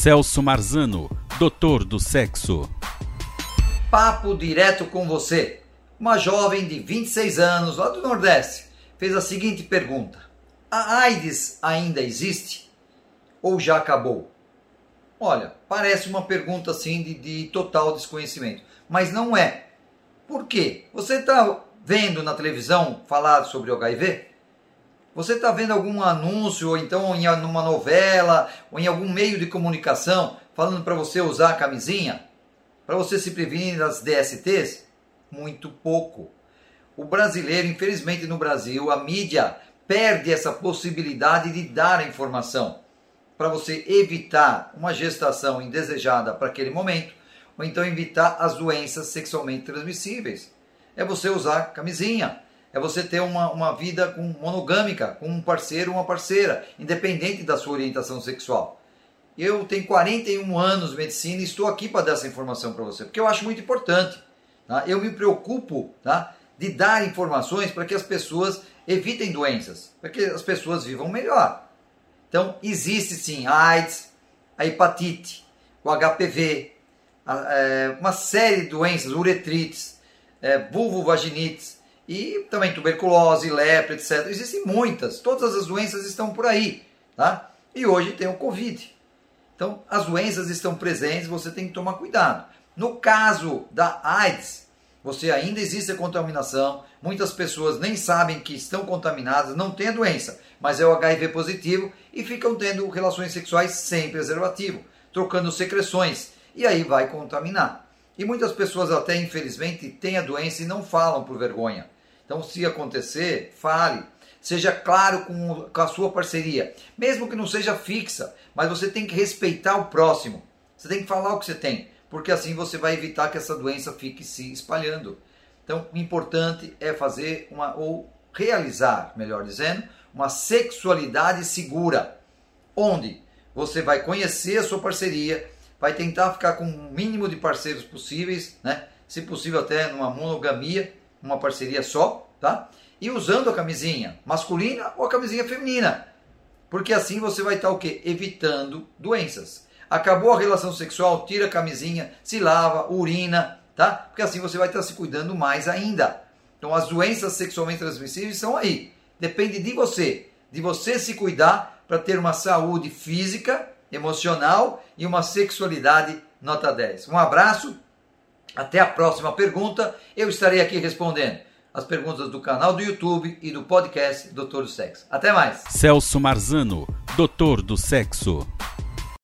Celso Marzano, doutor do sexo. Papo direto com você. Uma jovem de 26 anos, lá do Nordeste, fez a seguinte pergunta: A AIDS ainda existe? Ou já acabou? Olha, parece uma pergunta assim de, de total desconhecimento, mas não é. Por quê? Você está vendo na televisão falar sobre o HIV? Você está vendo algum anúncio, ou então em uma novela, ou em algum meio de comunicação, falando para você usar a camisinha? Para você se prevenir das DSTs? Muito pouco. O brasileiro, infelizmente no Brasil, a mídia perde essa possibilidade de dar a informação para você evitar uma gestação indesejada para aquele momento, ou então evitar as doenças sexualmente transmissíveis. É você usar camisinha é você ter uma, uma vida com, monogâmica, com um parceiro ou uma parceira, independente da sua orientação sexual. Eu tenho 41 anos de medicina e estou aqui para dar essa informação para você, porque eu acho muito importante. Tá? Eu me preocupo tá, de dar informações para que as pessoas evitem doenças, para que as pessoas vivam melhor. Então, existe sim a AIDS, a hepatite, o HPV, a, é, uma série de doenças, uretrites, é, vulvovaginites, e também tuberculose, lepra, etc. Existem muitas, todas as doenças estão por aí, tá? E hoje tem o Covid. Então, as doenças estão presentes, você tem que tomar cuidado. No caso da AIDS, você ainda existe a contaminação, muitas pessoas nem sabem que estão contaminadas, não têm a doença, mas é o HIV positivo e ficam tendo relações sexuais sem preservativo, trocando secreções, e aí vai contaminar. E muitas pessoas até infelizmente têm a doença e não falam por vergonha. Então, se acontecer, fale. Seja claro com, com a sua parceria, mesmo que não seja fixa, mas você tem que respeitar o próximo. Você tem que falar o que você tem, porque assim você vai evitar que essa doença fique se espalhando. Então, o importante é fazer uma ou realizar, melhor dizendo, uma sexualidade segura, onde você vai conhecer a sua parceria, vai tentar ficar com o mínimo de parceiros possíveis, né? Se possível até numa monogamia, uma parceria só, tá? E usando a camisinha masculina ou a camisinha feminina. Porque assim você vai estar o quê? Evitando doenças. Acabou a relação sexual, tira a camisinha, se lava, urina, tá? Porque assim você vai estar se cuidando mais ainda. Então as doenças sexualmente transmissíveis são aí. Depende de você, de você se cuidar para ter uma saúde física, emocional e uma sexualidade nota 10. Um abraço até a próxima pergunta, eu estarei aqui respondendo as perguntas do canal do YouTube e do podcast Doutor do Sexo. Até mais. Celso Marzano, Doutor do Sexo.